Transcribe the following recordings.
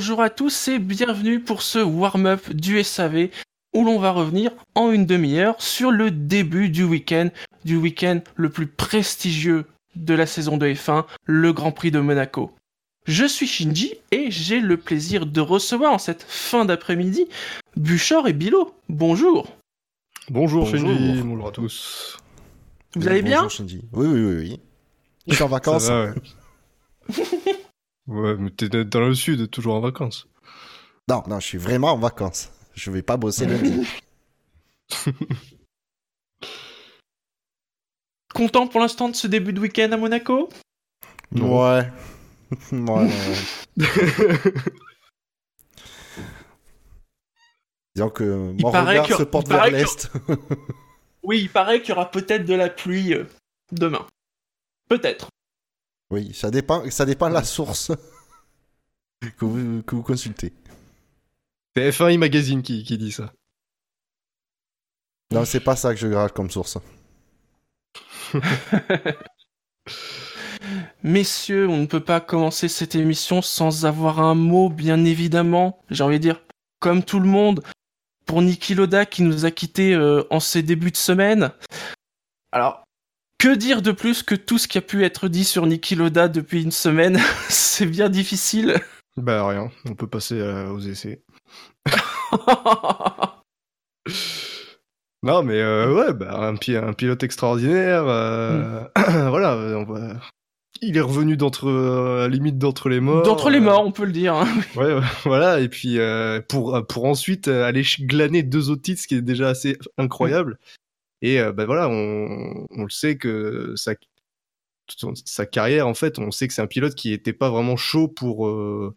Bonjour à tous et bienvenue pour ce warm-up du SAV où l'on va revenir en une demi-heure sur le début du week-end, du week-end le plus prestigieux de la saison de F1, le Grand Prix de Monaco. Je suis Shinji et j'ai le plaisir de recevoir en cette fin d'après-midi Buchor et Bilo. Bonjour. Bonjour, Shinji, bonjour à tous. Vous allez bien? Bonjour Shinji. Oui, oui, oui, oui. Je suis en vacances. Ça va, ouais. ouais, mais t'es dans le sud, toujours en vacances. Non, non, je suis vraiment en vacances. Je vais pas bosser lundi. Content pour l'instant de ce début de week-end à Monaco? Non. Ouais. ouais, ouais. Disons que mon regard que- se porte vers l'est. Oui, il paraît qu'il y aura peut-être de la pluie euh, demain. Peut-être. Oui, ça dépend, ça dépend de la source que vous, que vous consultez. C'est F1 Magazine qui, qui dit ça. Non, c'est pas ça que je garde comme source. Messieurs, on ne peut pas commencer cette émission sans avoir un mot, bien évidemment. J'ai envie de dire, comme tout le monde, pour Niki Loda qui nous a quittés euh, en ces débuts de semaine. Alors, que dire de plus que tout ce qui a pu être dit sur Niki Loda depuis une semaine C'est bien difficile. Bah rien, on peut passer euh, aux essais. Non mais euh, ouais, bah, un, pi- un pilote extraordinaire. euh, voilà, on va- il est revenu d'entre, à la limite d'entre les morts. D'entre les morts, on peut le dire. hein. Ouais, voilà, et puis pour, pour ensuite aller glaner deux autres titres, ce qui est déjà assez incroyable. Et euh, bah voilà, on, on le sait que sa, son- sa carrière, en fait, on sait que c'est un pilote qui était pas vraiment chaud pour, euh,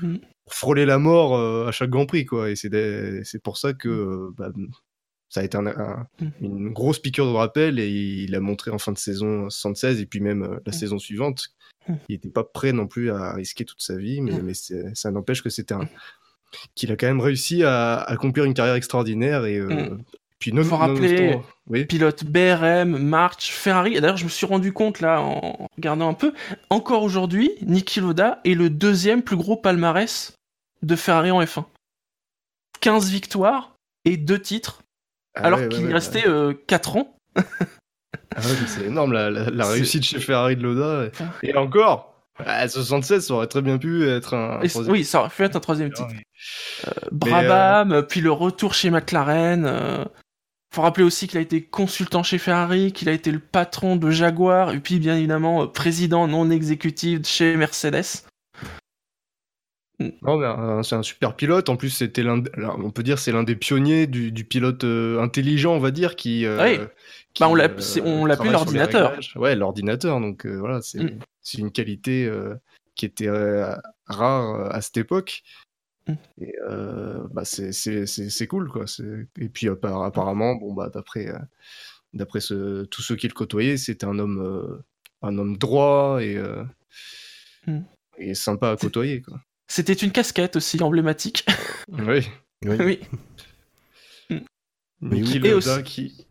Mm. pour frôler la mort euh, à chaque Grand Prix, quoi. Et c'est pour ça que euh, bah, ça a été un- un- Mm. une grosse piqûre de rappel et il a montré en fin de saison 76 et puis même la Mm. saison suivante il n'était pas prêt non plus à risquer toute sa vie, mais, ça n'empêche que c'était un qu'il a quand même réussi à accomplir une carrière extraordinaire et euh. Puis Faut rappeler- oui, Pilote BRM, March, Ferrari. Et d'ailleurs, je me suis rendu compte là en regardant un peu. Encore aujourd'hui, Niki Loda est le deuxième plus gros palmarès de Ferrari en F1. 15 victoires et 2 titres, Ah alors ouais, ouais, qu'il ouais, restait euh, 4 ans. ah ouais, c'est énorme la, la- la C'est- réussite chez Ferrari de Loda et, encore à 76 ça aurait très bien pu être un troisième- oui, ça aurait pu être un troisième titre. Mais, Brabham, puis le retour chez McLaren. euh, Faut rappeler aussi qu'il a été consultant chez Ferrari, qu'il a été le patron de Jaguar, et puis bien évidemment euh, président non exécutif chez Mercedes. Non, mais euh, c'est un super pilote. En plus, c'était l'un, on peut dire, c'est l'un des pionniers du, du pilote euh, intelligent, on va dire, qui. euh, Oui. qui, Bah, on l'a- c'est- on l'appelait travaille sur les l'ordinateur. Ouais, l'ordinateur. Donc euh, voilà, c'est, Mm. c'est une qualité qui était rare à cette époque. Et euh, bah, c'est, c'est, c'est, c'est cool, quoi. C'est... Et puis appar- apparemment, bon bah d'après, euh, d'après ce, tous ceux qui le côtoyaient, c'était un homme, euh, un homme droit et. euh, Mm. Et sympa à côtoyer, quoi. C'était une casquette aussi emblématique. Oui. Oui. oui, Mais Niki oui. Et Lauda aussi- qui,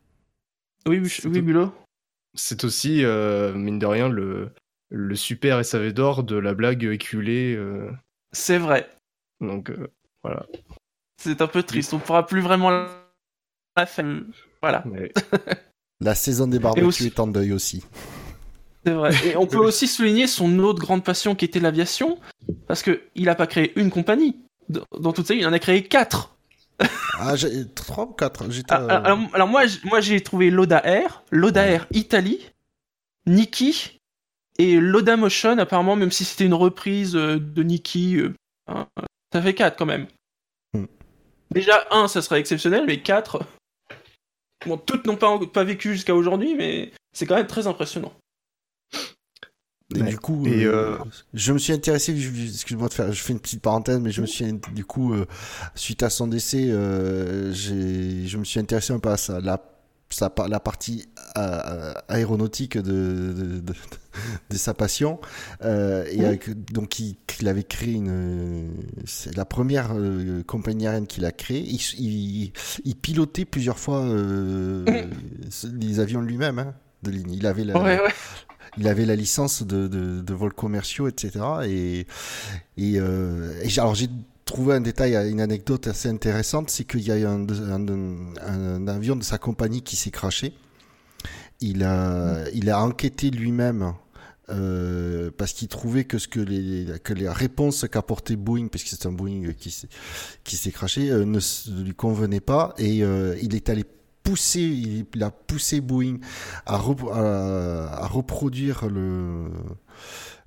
oui, oui, C'est oui, tout. Bulot. c'est aussi, euh, mine de rien, le, le super SAV d'or de la blague éculée. euh, C'est vrai. Donc, euh, voilà. C'est un peu triste. On pourra plus vraiment la faire. Voilà, Mais- La saison des barbecues aussi- est en deuil aussi. c'est vrai. Et on peut aussi souligner son autre grande passion qui était l'aviation, parce que il a pas créé une compagnie. Dans toute sa vie, il en a créé quatre. Ah, j'ai 3 ou 4 J'étais. Ah, Alors, alors- alors moi, j- moi j'ai trouvé Loda Air, Loda Ouais. Air Italie, Niki et Loda Motion. Apparemment, même si c'était une reprise euh, de Niki, euh, hein, ça fait quatre quand même. Hmm. Déjà un, ça serait exceptionnel, mais quatre. Bon, toutes n'ont pas, pas vécu jusqu'à aujourd'hui, mais c'est quand même très impressionnant. Et Ouais. du coup, Et, euh, euh, je me suis intéressé, excuse-moi de faire, je fais une petite parenthèse, mais je me suis, du coup, euh, suite à son décès, euh, je me suis intéressé un peu à ça, la, sa la partie euh, aéronautique de, de, de, de sa passion. Euh, et avec- donc, il, il avait créé une, c'est la première euh, compagnie aérienne qu'il a créée. Il, il, il pilotait plusieurs fois euh, les avions lui-même. Hein, de ligne. Il avait la, Ouais, ouais. il avait la licence de, vols commerciaux, etc. Et, et, euh, et alors j'ai trouvé un détail, une anecdote assez intéressante, c'est qu'il y a eu un, avion de sa compagnie qui s'est crashé. Il a, enquêté lui-même euh, parce qu'il trouvait que ce que les, que les réponses qu'apportait Boeing, parce que c'est un Boeing qui s'est, craché, euh, ne, lui convenait pas et euh, il est allé pousser, il, a poussé Boeing à, rep- à, à reproduire le-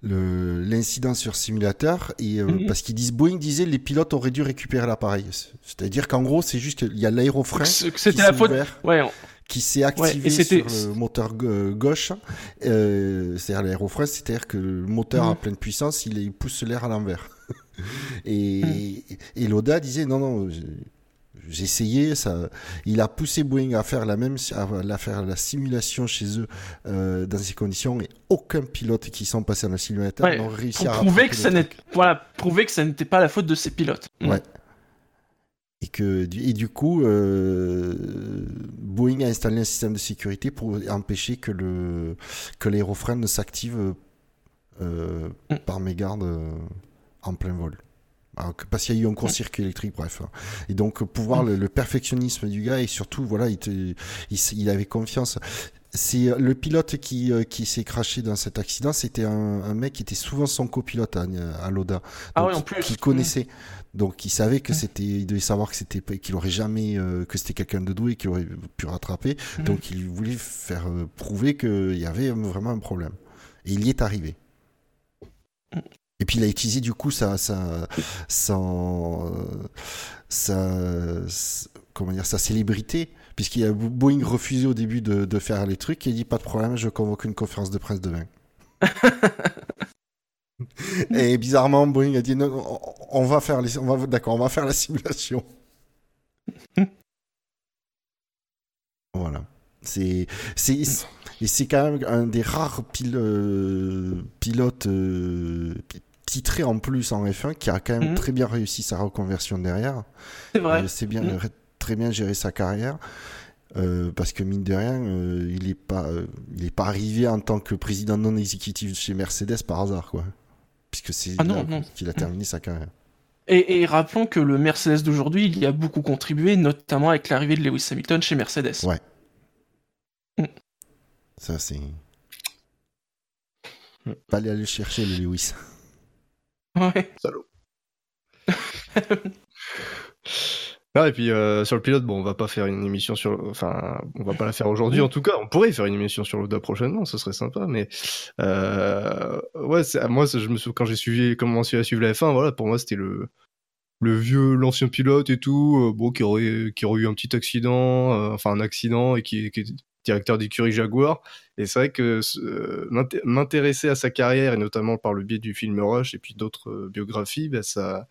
l'incident sur simulateur et euh, Mhm. parce qu'ils disent Boeing disait les pilotes auraient dû récupérer l'appareil c'est-à-dire qu'en gros c'est juste qu'il y a l'aérofrein qui s'est la faute. ouvert Ouais, on- qui s'est activé sur le moteur gauche, euh, c'est-à-dire l'aérofrein, c'est-à-dire que le moteur Mhm. à pleine puissance, il, pousse l'air à l'envers. et, et Loda disait non, non, j'ai- essayé, ça, il a poussé Boeing à faire la même, à, faire la simulation chez eux euh, dans ces conditions, et aucun pilote qui sont passés dans le simulateur Ouais, n'ont réussi pour à prouver que ça n'était voilà, prouver que ça n'était pas la faute de ses pilotes. Mm. Et, que, du- et du coup, euh, Boeing a installé un système de sécurité pour empêcher que, le, que l'aérofrein ne s'active euh, Mm. par mégarde en plein vol. Alors que- parce qu'il y a eu un court-circuit électrique, bref. Et donc, pour voir le, le perfectionnisme du gars, et surtout, voilà, il, te- il, s- il avait confiance. C'est euh, le pilote qui, euh, qui s'est craché dans cet accident, c'était un, un mec qui était souvent son copilote à, à Loda. Ah plus. Qu'il connaissait. Donc, il savait que Mm. c'était, il devait savoir que c'était, qu'il aurait jamais, euh, que c'était quelqu'un de doué qui aurait pu rattraper. Mhm. Donc, il voulait faire euh, prouver qu'il y avait vraiment un problème. Et il y est arrivé. Et puis il a utilisé du coup sa, sa, sa, sa- comment dire, sa célébrité, puisqu'il a Boeing refusé au début de, de faire les trucs, et il dit pas de problème, je convoque une conférence de presse demain. et bizarrement, Boeing a dit non, non, on va faire les, on va, d'accord, on va faire la simulation. voilà. C'est, c'est, et c'est quand même un des rares pil- euh, pilotes euh, titrés en plus en F1 qui a quand même Mhm. très bien réussi sa reconversion derrière. C'est vrai. C'est bien, Mhm. très bien géré sa carrière. euh, parce que mine de rien, euh, il n'est pas, euh, il est pas arrivé en tant que président non exécutif chez Mercedes par hasard, quoi. Puisque c'est Ah là qu'il a terminé sa carrière. Et, et rappelons que le Mercedes d'aujourd'hui, il y a beaucoup contribué, notamment avec l'arrivée de Lewis Hamilton chez Mercedes. Ouais. Ça, c'est. Mm. Pas aller le chercher, le Lewis. Ouais. Ah, et puis euh, sur le pilote, bon, on va pas faire une émission sur, enfin, on va pas la faire aujourd'hui en tout cas. On pourrait faire une émission sur l'Oda prochainement, ce serait sympa. Mais euh, ouais, moi, je me souviens quand j'ai suivi, commencé à suivre la F1, voilà, pour moi c'était le le vieux, l'ancien pilote et tout, euh, bon, qui aurait qui aurait eu un petit accident, euh, enfin un accident et qui, qui est directeur d'écurie Jaguar. Et c'est vrai que euh, m'inté- m'intéresser à sa carrière et notamment par le biais du film Rush et puis d'autres biographies, bah, ça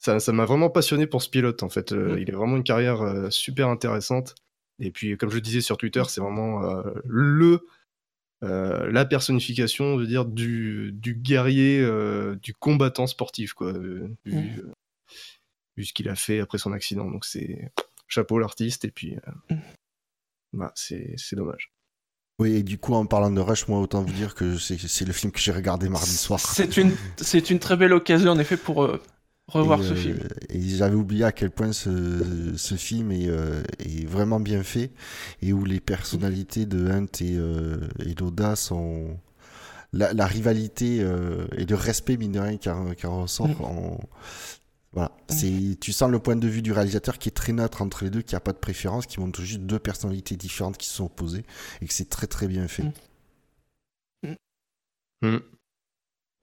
ça ça m'a vraiment passionné pour ce pilote en fait. Euh, Mm. Il a vraiment une carrière euh, super intéressante. Et puis comme je disais sur Twitter, c'est vraiment euh, le la personnification, je veux dire, du, du guerrier, du combattant sportif, quoi, vu, vu ce qu'il a fait après son accident. Donc c'est chapeau l'artiste, et puis euh, Mm. bah, c'est c'est dommage. Oui, et du coup, en parlant de Rush, moi, autant vous dire que c'est c'est le film que j'ai regardé mardi soir. C'est une, c'est une très belle occasion, en effet, pour euh, revoir et, ce euh, film. Et j'avais oublié à quel point ce, ce film est, euh, est vraiment bien fait et où les personnalités de Hunt et, euh, et Loda sont. La, la rivalité euh, et le respect, mine de rien, qui en, en ressort. Mm. en- Voilà. C'est, tu sens le point de vue du réalisateur qui est très neutre entre les deux, qui a pas de préférence, qui montre juste deux personnalités différentes qui se sont opposées et que c'est très très bien fait. Mm. Mm.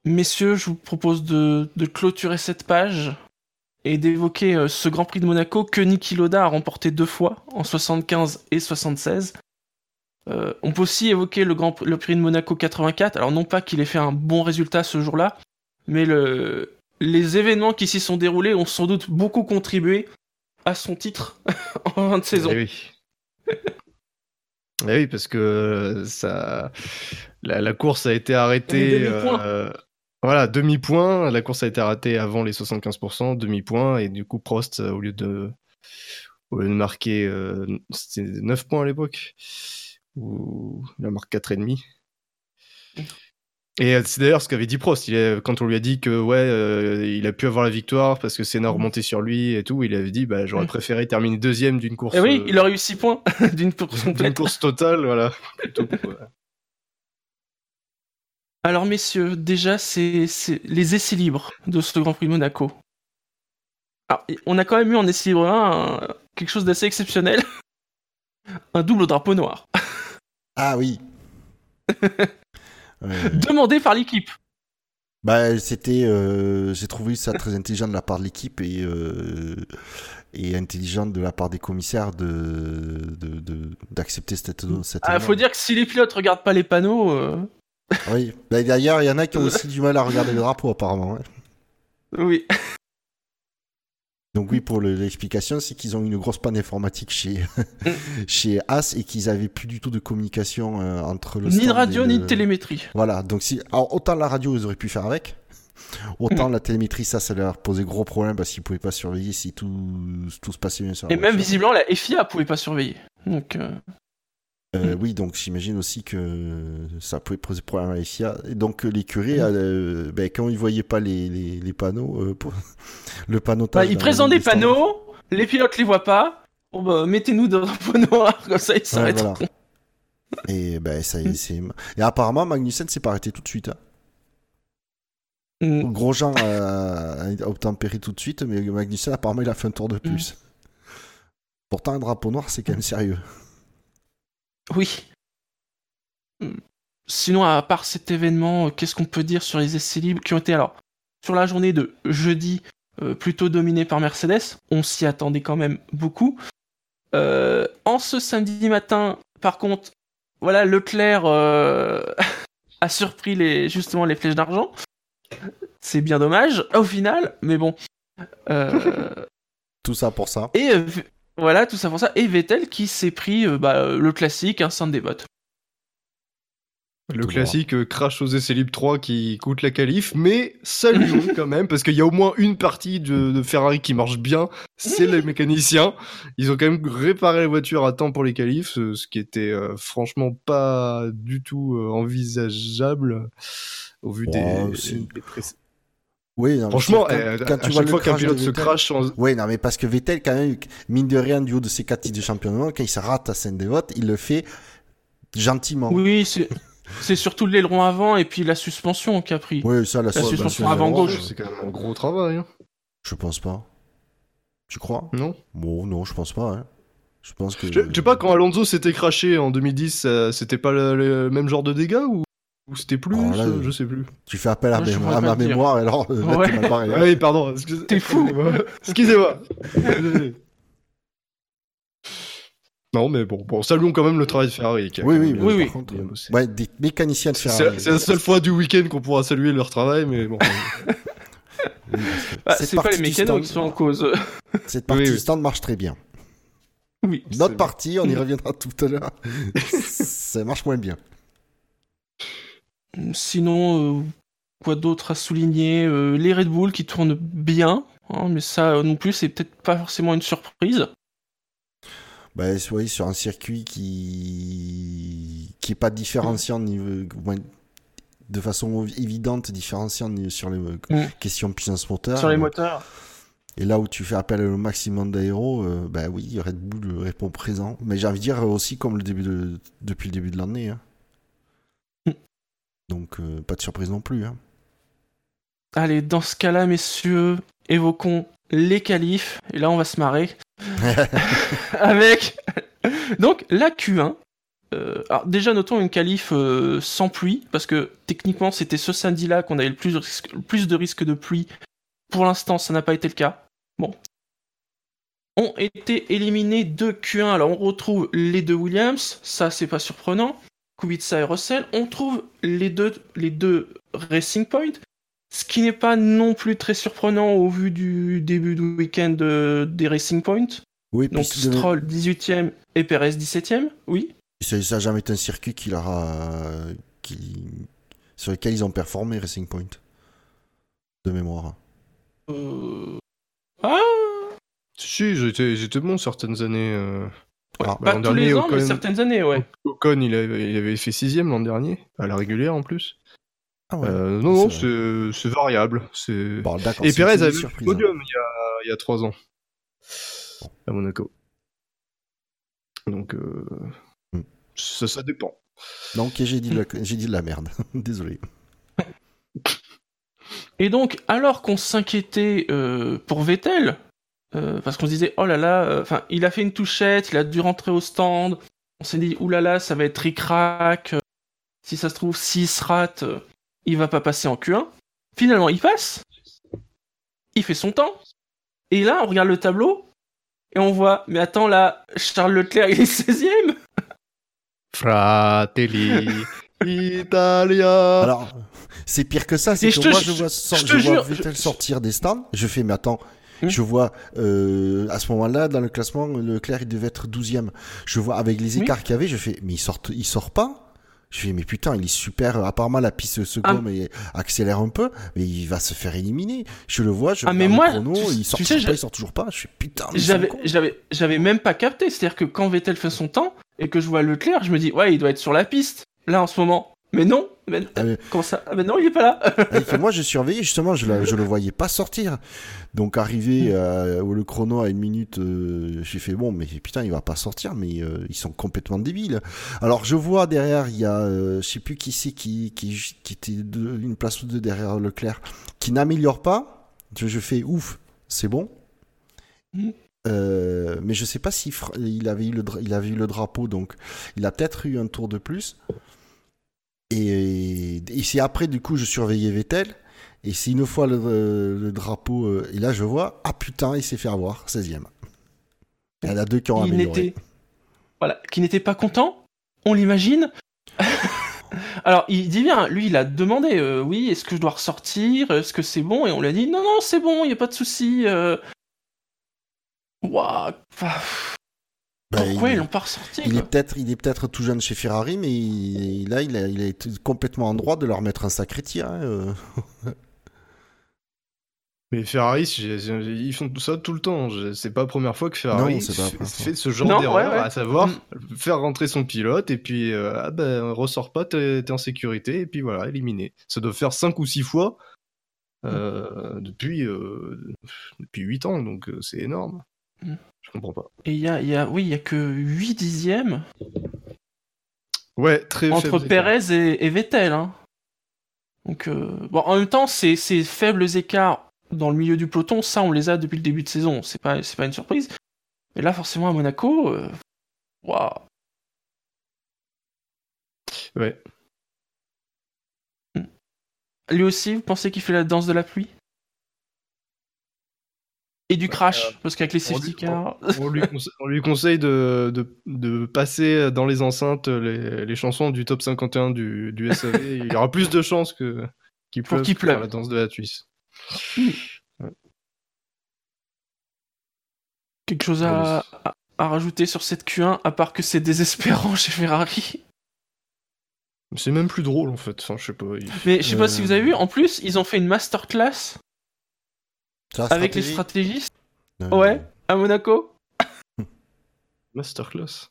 Messieurs, je vous propose de, de clôturer cette page et d'évoquer euh, ce Grand Prix de Monaco que Niki Loda a remporté deux fois, en 75 et 76. Euh, on peut aussi évoquer le, Grand, le Prix de Monaco 84. Alors non pas qu'il ait fait un bon résultat ce jour-là, mais le, les événements qui s'y sont déroulés ont sans doute beaucoup contribué à son titre en fin de saison. Eh oui. Eh oui, parce que euh, ça, la, la course a été arrêtée. Demi-point. euh, voilà, demi-point. La course a été arrêtée avant les 75%, demi-point. Et du coup, Prost, euh, au lieu de, au lieu de marquer euh, c'était 9 points à l'époque, ou il en marque 4,5. Et c'est d'ailleurs ce qu'avait dit Prost. Il est, quand on lui a dit que ouais, euh, il a pu avoir la victoire parce que Senna remontait sur lui et tout, il avait dit bah j'aurais Mm. préféré terminer deuxième d'une course. Et oui, euh, il aurait eu 6 points d'une course d'une complète. course totale, voilà. Plutôt que- voilà. Alors messieurs, déjà c'est c'est les essais libres de ce Grand Prix de Monaco. Alors, on a quand même eu en essai libre 1 un- quelque chose d'assez exceptionnel. Un double drapeau noir. Ah oui. Ouais. Demandé par l'équipe. Bah, c'était. euh, J'ai trouvé ça très intelligent de la part de l'équipe et, euh, et intelligent de la part des commissaires de de- de- d'accepter cette, cette Ah, faut dire que si les pilotes regardent pas les panneaux, euh, Oui. Bah, D'ailleurs, il y en a qui ont aussi du mal à regarder le drapeau, apparemment. ouais. oui. Donc, oui, pour le- l'explication, c'est qu'ils ont eu une grosse panne informatique chez, chez As et qu'ils avaient plus du tout de communication euh, entre le. Ni de radio, ni de télémétrie. Voilà, donc si. Alors, autant la radio, ils auraient pu faire avec. Autant la télémétrie, ça, ça leur posait gros problème parce qu'ils pouvaient pas surveiller si tout, tout se passait bien sur la Et même visiblement, la FIA pouvait pas surveiller. Donc, euh, Euh, Mm. Oui, donc j'imagine aussi que ça pouvait poser problème à la FIA. Et donc euh, l'écurie, Mm. euh, ben, quand ils voyaient pas les, les, les panneaux, euh, pour... le panneau. bah, ils présentent des panneaux, les pilotes les voient pas. Bon, bah, mettez-nous dans un drapeau noir, comme ça ils Ouais, s'arrêtent. voilà. Et ben ça y est, c'est. Et apparemment Magnussen s'est pas arrêté tout de suite. hein. Mm. Grosjean a, a obtempéré tout de suite, mais Magnussen apparemment il a fait un tour de plus. Pourtant un drapeau noir c'est quand même sérieux. Oui. Hmm. Sinon, à part cet événement, euh, qu'est-ce qu'on peut dire sur les essais libres qui ont été alors sur la journée de jeudi euh, plutôt dominée par Mercedes On s'y attendait quand même beaucoup. Euh, en ce samedi matin, par contre, voilà, Leclerc euh, a surpris les, justement les flèches d'argent. C'est bien dommage au final, mais bon. Tout ça pour ça. et voilà, tout ça pour ça. Et Vettel qui s'est pris euh, bah, euh, le classique, un centre des bottes. Le Tout classique euh, crash aux essais libres 3 qui coûte la qualif, mais saluons quand même, parce qu'il y a au moins une partie de, de Ferrari qui marche bien, c'est les mécaniciens. Ils ont quand même réparé la voiture à temps pour les qualifs, ce, ce qui était euh, franchement pas du tout euh, envisageable au vu des, Oh, Oui, non, Franchement, quand- euh, quand à tu vois chaque le fois qu'un pilote se Vettel- crash en- Oui, non, mais parce que Vettel, quand même, mine de rien, du haut de ses quatre titres de championnat, quand il se rate à scène des votes, il le fait gentiment. Oui, c'est c'est surtout l'aileron avant et puis la suspension qui a pris. Oui, ça, la, La suspension, suspension avant gauche. C'est quand même un gros travail, hein. Je pense pas. Tu crois? Non Bon, non, je pense pas. hein. Je pense que. Je je sais pas, quand Alonso s'était craché en 2010, euh, c'était pas le, le même genre de dégâts ou, ou c'était plus Alors là, euh, Je sais plus. Tu fais appel à, mémoire- ma mémoire, alors euh, Ouais. mal oui, pardon. excuse- T'es fou. Excusez-moi. Non, mais bon, bon, saluons quand même le travail de Ferrari. qui Oui, oui, oui, oui, contre, euh, ouais, des mécaniciens de Ferrari. c'est la seule fois du week-end qu'on pourra saluer leur travail, mais bon. Oui, Bah, c'est pas les mécanos stand- qui sont en cause. Cette partie Oui, du stand marche très bien. oui. Notre partie, on y reviendra tout à l'heure. ça marche moins bien. Sinon, euh, quoi d'autre à souligner Euh, Les Red Bull qui tournent bien, hein, mais ça euh, non plus, c'est peut-être pas forcément une surprise. Bah, oui, sur un circuit qui qui est pas différenciant niveau, de façon évidente, différenciant sur les Mm. questions puissance moteur. Sur les Euh, moteurs. Et là où tu fais appel au maximum d'aéro, euh, bah oui, Red Bull répond présent. Mais j'ai envie de dire aussi comme le début de, depuis le début de l'année. hein. Donc euh, pas de surprise non plus. hein. Allez, dans ce cas-là, messieurs, évoquons les qualifs. Et là, on va se marrer. avec donc la Q1. Euh, alors déjà notons une qualif euh, sans pluie parce que techniquement c'était ce samedi-là qu'on avait le plus, de risque- le plus de risques de pluie. Pour l'instant, ça n'a pas été le cas. Bon. Ont été éliminés de Q1. Alors on retrouve les deux Williams, ça c'est pas surprenant. Kubica et Russell. On trouve les deux, les deux Racing Point, ce qui n'est pas non plus très surprenant au vu du début du week-end euh, des Racing Point. Oui, Donc Stroll 18ème et Perez 17ème, oui. ça n'a jamais été un circuit qui leur a, qui, sur lequel ils ont performé Racing Point. De mémoire. Euh... Ah si, j'étais j'étais bon certaines années. euh. Ouais, Ah, pas l'an tous les ans, mais certaines années, ouais. Ocon, il avait, il avait fait sixième l'an dernier, à la régulière en plus. Ah ouais. Euh, non, non, c'est variable. C'est... Bon. Et Perez avait fait le surprise, hein. podium il y a, il y a trois ans à Monaco. Donc, euh, Hmm. ça, ça dépend. Donc j'ai dit, de la- j'ai dit de la merde. Désolé. Et donc, alors qu'on s'inquiétait euh, pour Vettel, euh, parce qu'on se disait, oh là là, euh, enfin, il a fait une touchette, il a dû rentrer au stand, on s'est dit, ouh là là, ça va être ric-rac, euh, si ça se trouve, s'il se rate, euh, il va pas passer en Q1. Finalement, il passe, il fait son temps, et là, on regarde le tableau, et on voit, mais attends, là, Charles Leclerc, il est 16ème Fratelli Italia. Alors, c'est pire que ça. C'est que moi, je vois, je je vois jure, Vettel je- sortir des stands. Je fais, mais attends, Hmm. je vois, euh, à ce moment-là, dans le classement, Leclerc, il devait être 12e. Je vois, avec les Oui. écarts qu'il y avait, je fais, mais il sort, il sort pas. Je fais, mais putain, il est super. Apparemment, la piste se Ah. gomme et accélère un peu, mais il va se faire éliminer. Je le vois, je Ah, mais moi, chrono, tu- il sort tu sais, pas, il sort toujours pas. Je fais, putain, J'avais, j'avais, j'avais même pas capté. C'est-à-dire que quand Vettel fait son temps et que je vois Leclerc, je me dis, ouais, il doit être sur la piste, là, en ce moment. Mais non, mais, Ah, mais- comment ça? Ah, mais non, il est pas là. Ah, fait, moi, je surveillais, justement, je, la- je le voyais pas sortir. Donc, arrivé euh, où le chrono à une minute, euh, j'ai fait, bon, mais putain, il va pas sortir, mais euh, ils sont complètement débiles. Alors, je vois derrière, il y a, euh, je sais plus qui c'est qui, qui, qui était de- une place ou deux derrière Leclerc, qui n'améliore pas. Je, je fais, ouf, c'est bon. Euh, mais je sais pas s'il fra- il avait eu le dra- il avait eu le drapeau donc il a peut-être eu un tour de plus et, et c'est après du coup je surveillais Vettel et c'est une fois le, le drapeau euh, et là je vois ah putain il s'est fait avoir 16ème il y en a deux qui ont il amélioré n'était, voilà, qui n'était pas content. On l'imagine. Alors, il dit bien, lui, il a demandé, euh, oui, est-ce que je dois ressortir Est-ce que c'est bon Et on lui a dit, non, non, c'est bon, il y a pas de souci. Euh... pourquoi il- ils l'ont pas ressorti il est peut-être il est peut-être tout jeune chez Ferrari mais il- là il a, il a été complètement en droit de leur mettre un sacré tir hein, euh. Mais Ferrari, ils font tout ça tout le temps. C'est pas la première fois que Ferrari Non, pas fait, première fois. fait ce genre d'erreur, ouais, ouais. à savoir Mm. faire rentrer son pilote et puis euh, ah ben ressort pas, t'es en sécurité et puis voilà, éliminé. Ça doit faire 5 ou 6 fois euh, depuis euh, depuis 8 ans, donc euh, c'est énorme. Mm. Je comprends pas. Et il y a, il y a, oui, il y a que 8 dixièmes Ouais, très entre faible. Perez et, et Vettel. Hein. Donc, euh, bon, en même temps, ces, ces faibles écarts dans le milieu du peloton, ça, on les a depuis le début de saison. C'est pas, c'est pas une surprise. Mais là, forcément, à Monaco, euh, waouh. Ouais. Lui aussi, vous pensez qu'il fait la danse de la pluie? Et du crash, parce qu'avec les safety cars. On lui, conse- on lui conseille de, de, de passer dans les enceintes les, les chansons du top 51 du, du SAV. Il y aura plus de chances que qu'il Pour pleuve qu'il pleuve. la danse de la Suisse. Quelque chose à, à, à rajouter sur cette Q1, à part que c'est désespérant chez Ferrari? C'est même plus drôle en fait. Enfin, je sais pas. il- Mais je sais pas si Euh, vous avez vu, en plus, ils ont fait une masterclass Avec les stratégistes Euh, Ouais, à Monaco. Masterclass.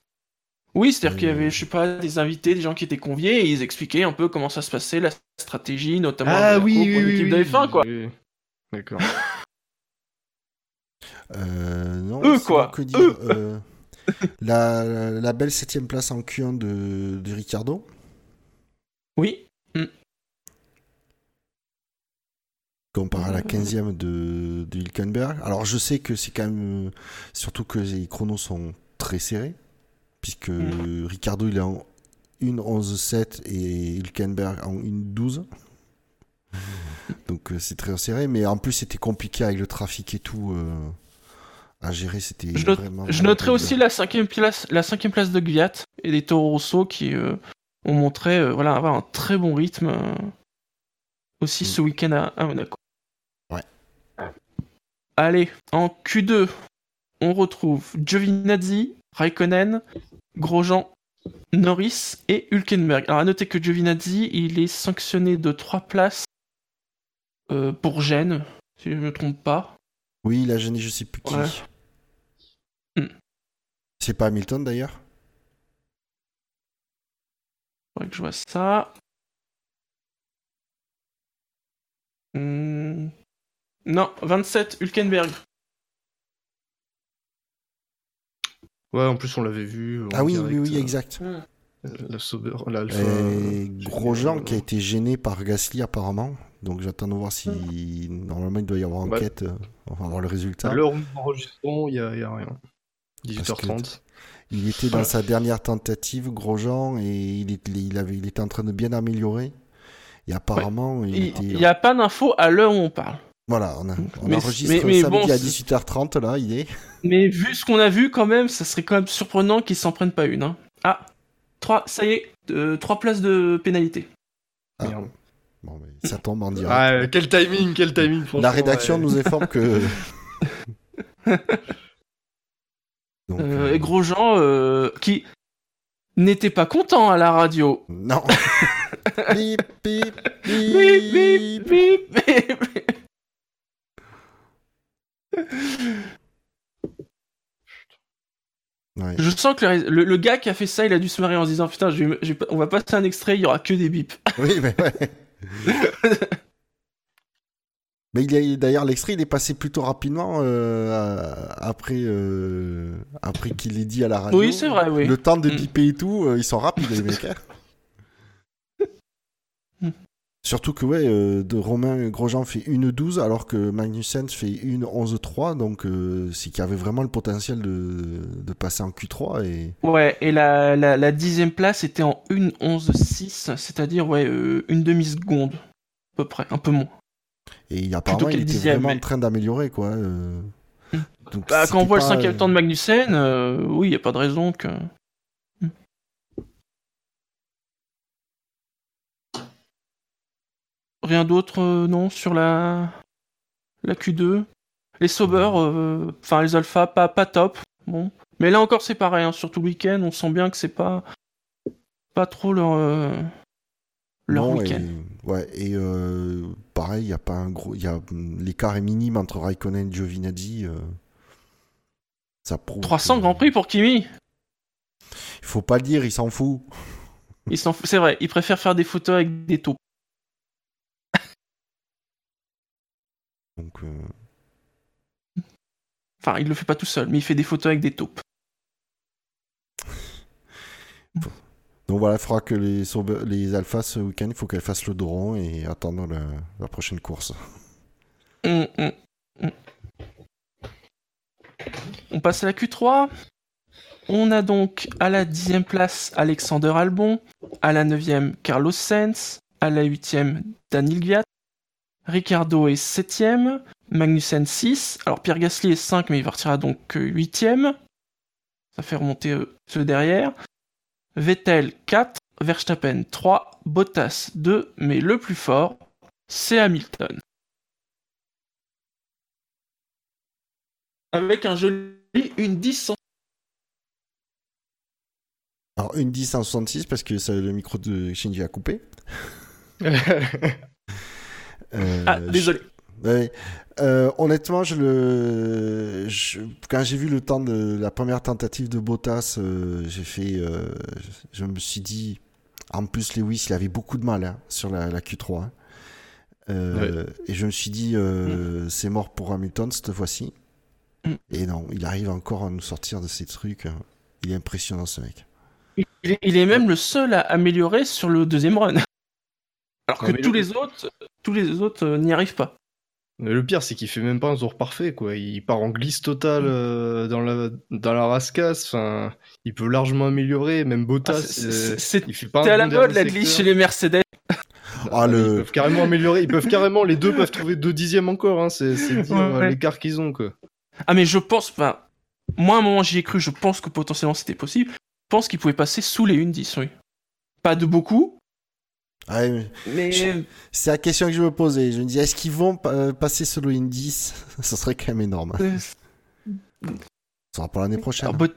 Oui, c'est-à-dire qu'il y Euh. avait, je sais pas, des invités, des gens qui étaient conviés, et ils expliquaient un peu comment ça se passait, la stratégie, notamment Ah Monaco, oui, pour oui, une oui. équipe oui, de F1, quoi. oui. D'accord. Euh, non, Eux, quoi. Que dire euh, la, la belle septième place en Q1 de, de Ricardo. Oui. Comparé à la 15e de, de Hülkenberg. Alors je sais que c'est quand même... Surtout que les chronos sont très serrés, puisque Mm. Ricardo il est en 1.11.7 et Hülkenberg en 1.12. Donc euh, c'est très serré, mais en plus c'était compliqué avec le trafic et tout euh, à gérer, c'était Je, note- vraiment... je noterai aussi la cinquième place, la cinquième place de Gviat et des Toro Rosso qui euh, ont montré euh, voilà, avoir un très bon rythme aussi Mm. ce week-end à, à Monaco. Allez, en Q2, on retrouve Giovinazzi, Raikkonen, Grosjean, Norris et Hülkenberg. Alors à noter que Giovinazzi, il est sanctionné de 3 places euh, pour gêne, si je ne me trompe pas. Oui, il a gêné je sais plus qui. Ouais. Hmm. C'est pas Hamilton d'ailleurs Faudrait que je vois ça. Hmm. Non, 27, Hülkenberg. Ouais, en plus on l'avait vu. Ah oui, direct, oui, oui, euh, exact. La Sauber, l'Alpha. Et euh, Grosjean euh, qui a été gêné par Gasly apparemment. Donc j'attends de voir si normalement il doit y avoir Ouais. enquête. euh, On va voir le résultat. À l'heure où nous enregistrons, il y a, a rien. 18h30. Il était dans sa dernière tentative, Grosjean, et il, est- il avait, il était en train de bien améliorer. Et apparemment, il, Il était. n'y a pas d'infos à l'heure où on parle. Voilà, on, a- on Mais- enregistre mais- mais samedi bon, à c'est- 18h30, là, il est. Mais vu ce qu'on a vu quand même, ça serait quand même surprenant qu'ils s'en prennent pas une. hein. Ah, 3, ça y est, euh, 3 places de pénalité. Ah. Merde. Bon, mais ça tombe en direct. Ah, quel timing, quel timing. La rédaction ouais. nous informe que. Donc, Euh, euh, Grosjean, euh, qui n'était pas content à la radio. Non. bip, bip, Bip, bip, bip. bip, bip. Ouais. Je sens que le, le- le gars qui a fait ça, il a dû se marrer en se disant Putain, je je on va passer un extrait, il y aura que des bips. Oui, mais ouais. mais d'ailleurs, l'extrait, il est passé plutôt rapidement euh, après, euh, après qu'il l'ait dit à la radio. Oui, c'est vrai, oui. Le temps de Mm. piper et tout, euh, ils sont rapides, les mecs. Surtout que, ouais, euh, de Romain Grosjean fait 1-12 alors que Magnussen fait 1-11-3. Donc, euh, c'est qu'il y avait vraiment le potentiel de, de passer en Q3. Et... Ouais, et la, la, la dixième place était en 1-11-6, c'est-à-dire ouais, euh, une demi-seconde, à peu près, un peu moins. Et il, apparemment, il était dixième, vraiment mais- en train d'améliorer, quoi. Mm. Donc, Bah, quand on voit le cinquième temps de Magnussen, oui, il n'y a pas de raison que. Rien d'autre, euh, non, sur la, la Q2 Les Sauber, euh, enfin les Alpha, pas, pas top. Bon. Mais là encore, c'est pareil, hein, sur tout le week-end, on sent bien que c'est pas, pas trop leur, euh, leur non, week-end. Et, ouais, et pareil, il y a pas un gros. Y a, hum, l'écart est minime entre Raikkonen et Giovinazzi. ça prouve. 300 que- Grand Prix pour Kimi Il faut pas le dire, il s'en fout. Il s'en fout- C'est vrai, il préfère faire des photos avec des taupes. Donc, euh, Enfin, il le fait pas tout seul, mais il fait des photos avec des taupes. donc voilà, il faudra que les, Alphas ce week-end, il faut qu'elles fassent le dos rond et attendre la, la prochaine course. Hum, hum, hum. On passe à la Q3. On a donc à la dixième place Alexander Albon, à la neuvième Carlos Sainz, à la huitième Daniel Gviat, Ricardo est septième, Magnussen 6, alors Pierre Gasly est 5 mais il partira donc euh, huitième, ça fait remonter euh, ceux derrière, Vettel 4, Verstappen 3, Bottas 2, mais le plus fort, c'est Hamilton. avec un joli une 10 Alors, une 10 en 66 parce que ça, le micro de Shinji a coupé. Euh, Ah, désolé. je- ouais. Euh, honnêtement, je le, je- quand j'ai vu le temps de la première tentative de Bottas, euh, j'ai fait, je me suis dit, en plus Lewis, il avait beaucoup de mal hein, sur la, la Q3. hein. Et je me suis dit, euh, c'est mort pour Hamilton cette fois-ci. Mm. Et non, il arrive encore à nous sortir de ces trucs. hein. Il est impressionnant ce mec. Il est, il est même le seul à améliorer sur le deuxième run. Alors que tous le- les autres, tous les autres euh, n'y arrivent pas. Mais le pire, c'est qu'il fait même pas un tour parfait, quoi. Il part en glisse totale euh, dans la dans la rascasse. Enfin, il peut largement améliorer. Même Ah, Bottas, c'est- euh, c'est- c'est- il fait pas. C'était un à la bon mode la secteur. chez les Mercedes. Ah, Ils le... peuvent carrément améliorer. Ils peuvent carrément, les deux peuvent trouver deux dixièmes encore. Hein. C'est c'est dire Ouais, euh, ouais. l'écart qu'ils ont, quoi. Ah mais je pense, enfin, moi à un moment j'y ai cru, je pense que potentiellement c'était possible. Je pense qu'ils pouvaient passer sous les 1-10, oui. Pas de beaucoup, Ouais, mais mais Je- C'est la question que je me posais. Je me dis, est-ce qu'ils vont euh, passer solo in 10 Ça serait quand même énorme. euh, Ça sera pour l'année prochaine. alors, Bot-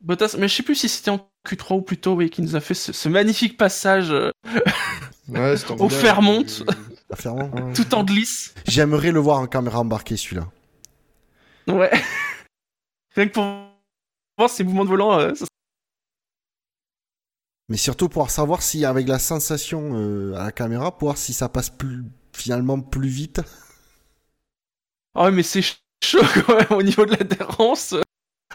Bottas, mais je sais plus si c'était en Q3 ou plutôt, oui, qui nous a fait ce, ce magnifique passage euh, Ouais, Au Fairmont. Tout en glisse. J'aimerais le voir en caméra embarquée celui-là. Ouais. Rien que pour pense ces mouvements de volant, euh, ça- Mais surtout pour savoir si, avec la sensation euh, à la caméra, pour voir si ça passe plus, finalement plus vite. Ah ouais, mais c'est ch- chaud quand même au niveau de l'adhérence.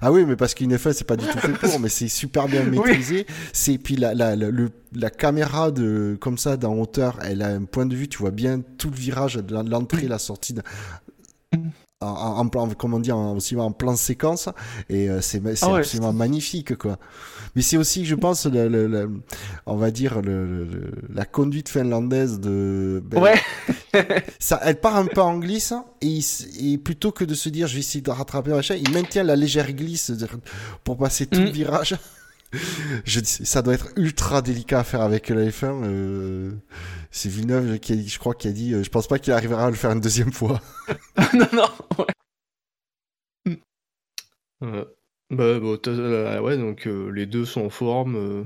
Ah oui, mais parce qu'une F1, c'est pas du tout fait pour, mais c'est super bien Oui. maîtrisé. C'est puis la, la, la, le- la caméra de comme ça d'en hauteur, elle a un point de vue, tu vois bien tout le virage de l'entrée, la sortie, de- en, en, comment dire, en- aussi en plan séquence, et euh, c'est c'est Ah ouais, absolument magnifique, quoi. Mais c'est aussi, je pense, le, le- le- on va dire le, le- le- la conduite finlandaise de. ben, Ouais. ça, elle part un peu en glisse et, il s- et plutôt que de se dire je vais essayer de rattraper machin, il maintient la légère glisse pour passer tout le Mm. virage. Je dis, ça doit être ultra délicat à faire avec la F1. euh, c'est Villeneuve qui a dit, je crois, qui a dit, euh, je pense pas qu'il arrivera à le faire une deuxième fois. non, non. ouais. Euh, bah, Bottas, euh, ouais, donc euh, les deux sont en forme. euh,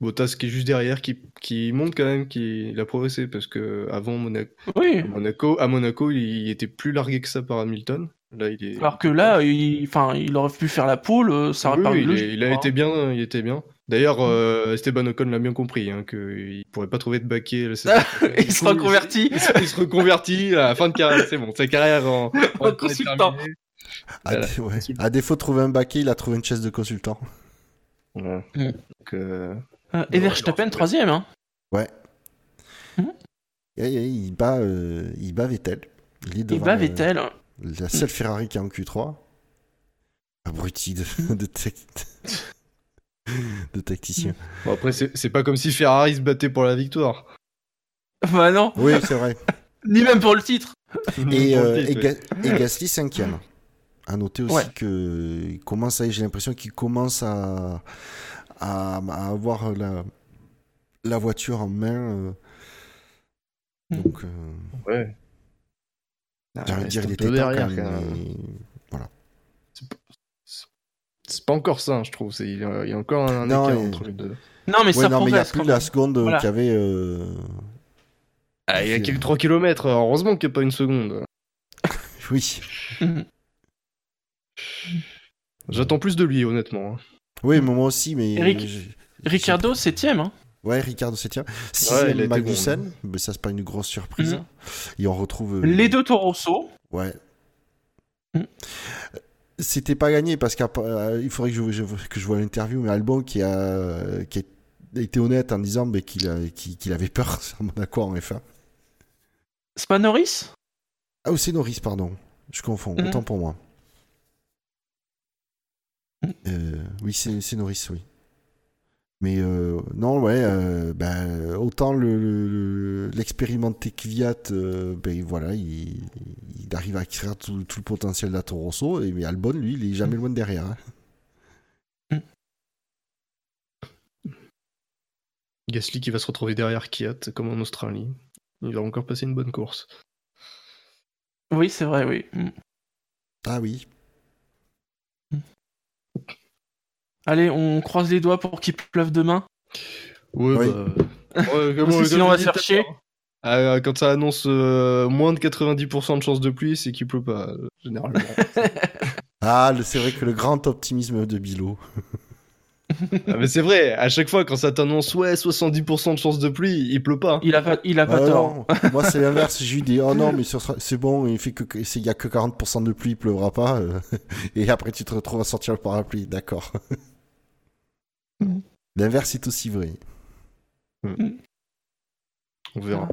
Bottas qui est juste derrière, qui, qui monte quand même, qui il a progressé parce que avant Monaco, Oui. à Monaco, à Monaco, il, il était plus largué que ça par Hamilton. Là, il est. Alors que là, il, enfin, il aurait pu faire la poule, euh, ça aurait Oui, paru oui, il, logique, est- il a été bien, il était bien. D'ailleurs, euh, Esteban Ocon l'a bien compris, hein, qu'il pourrait pas trouver de baquet. Il se reconvertit. Il, se- il reconvertit à la fin de carrière, c'est bon, sa carrière en, consultant. À, Voilà. dé- ouais. À défaut de trouver un baquet, il a trouvé une chaise de consultant. Ouais. Mm. Donc, euh, Euh, Et Verstappen, troisième. Hein. Et- et il bat, euh, il bat Vettel. Il est Il bat Vettel. la seule Ferrari qui est en Q3. Abruti de, de, tec- de tacticien. bon, après, c'est c'est pas comme si Ferrari se battait pour la victoire. Bah non, Oui, c'est vrai. ni même pour le titre. Et, euh, et, ouais. Ga- et Gasly cinquième. À noter aussi Ouais. que il commence à, j'ai l'impression qu'il commence à, à, à avoir la, la voiture en main. euh. Mm. Donc, euh, Ouais. j'ai envie de reste dire, il était temps derrière, quand même, quand même. mais- C'est pas encore ça, je trouve. C'est- Il y a il y a encore un Non, écart et- entre les deux. Non, mais Ouais, ça non, mais il n'y a plus la seconde Voilà. qu'il y avait. euh, Ah, il y a quelques 3 km, heureusement qu'il n'y a pas une seconde. Oui. Mhm. J'attends plus de lui, honnêtement. hein. Oui, mais moi aussi, mais. Eric. Ricardo, septième. Hein. Ouais, Ricardo septième. Ouais, Sixième, été Magnussen. Mais ça, c'est pas une grosse surprise. Mhm. Et on retrouve. euh, Les deux Toro Rosso. Ouais. Mm. C'était pas gagné parce qu'il faudrait que je, je- que je vois l'interview, mais Albon qui a, qui a été honnête en disant mais qu'il a- qu'il qu'il avait peur à Monaco en F1. C'est pas Norris Ah, ou c'est Norris, pardon. Je confonds, Mm. autant pour moi. Mm. Euh, oui, c'est Norris, oui. Mais euh, non, ouais, euh, ben, autant le- le- le- l'expérimenté Kvyat, euh, ben voilà, il, il arrive à extraire tout, tout le potentiel de la Toro Rosso, et mais Albon, lui, il est jamais loin de derrière. hein. Gasly qui va se retrouver derrière Kiat, comme en Australie. Il va encore passer une bonne course. Oui, c'est vrai, oui. Mm. Ah oui. Allez, on croise les doigts pour qu'il pleuve demain. Ouais, Oui. bah. ouais, Parce que sinon, on va se faire chier. Ah, quand ça annonce euh, moins de 90% de chances de pluie, c'est qu'il pleut pas, euh, généralement. Ah, le- c'est vrai que le grand optimisme de Bilo. ah, mais c'est vrai, à chaque fois, quand ça t'annonce ouais, 70% de chances de pluie, il pleut pas. Il a pas, il a pas Ah tort. non, Moi, c'est l'inverse. J'ai eu des oh non, mais c'est bon, il fait que y a que 40% de pluie, il pleuvra pas. euh, et après, tu te retrouves à sortir le parapluie. D'accord. Mhm. L'inverse est aussi vrai. On verra.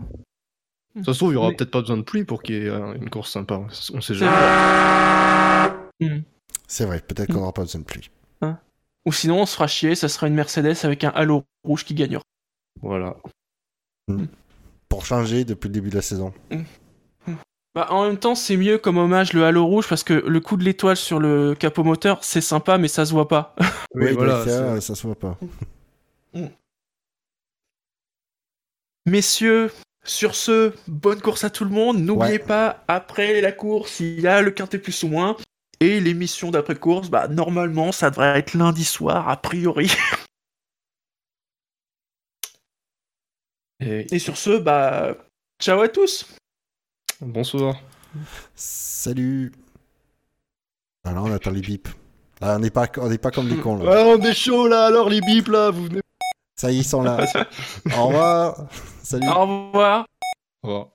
Ça se trouve, il y aura Mais- peut-être pas besoin de pluie pour qu'il y ait euh, une course sympa. On sait C'est jamais. vrai. Mm. C'est vrai. Peut-être qu'on n'aura pas besoin de pluie. Ou sinon, on se fera chier, ça sera une Mercedes avec un halo rouge qui gagnera. Voilà. Pour changer depuis le début de la saison. Bah, en même temps, c'est mieux comme hommage le halo rouge parce que le coup de l'étoile sur le capot moteur, c'est sympa, mais ça se voit pas. Oui, voilà. ça, se voit pas. Messieurs, sur ce, bonne course à tout le monde. N'oubliez Ouais. pas, après la course, il y a le quintet plus ou moins. Et l'émission d'après-course, bah, normalement, ça devrait être lundi soir, a priori. Et Et sur ce, bah, ciao à tous. Bonsoir. Salut. Alors, on attend les bips. Ah, on n'est pas, on n'est pas comme des cons là. Ouais, on est chaud là, alors les bips là, vous venez. Ça y est, ils sont là. Au revoir. Salut. Au revoir. Au revoir.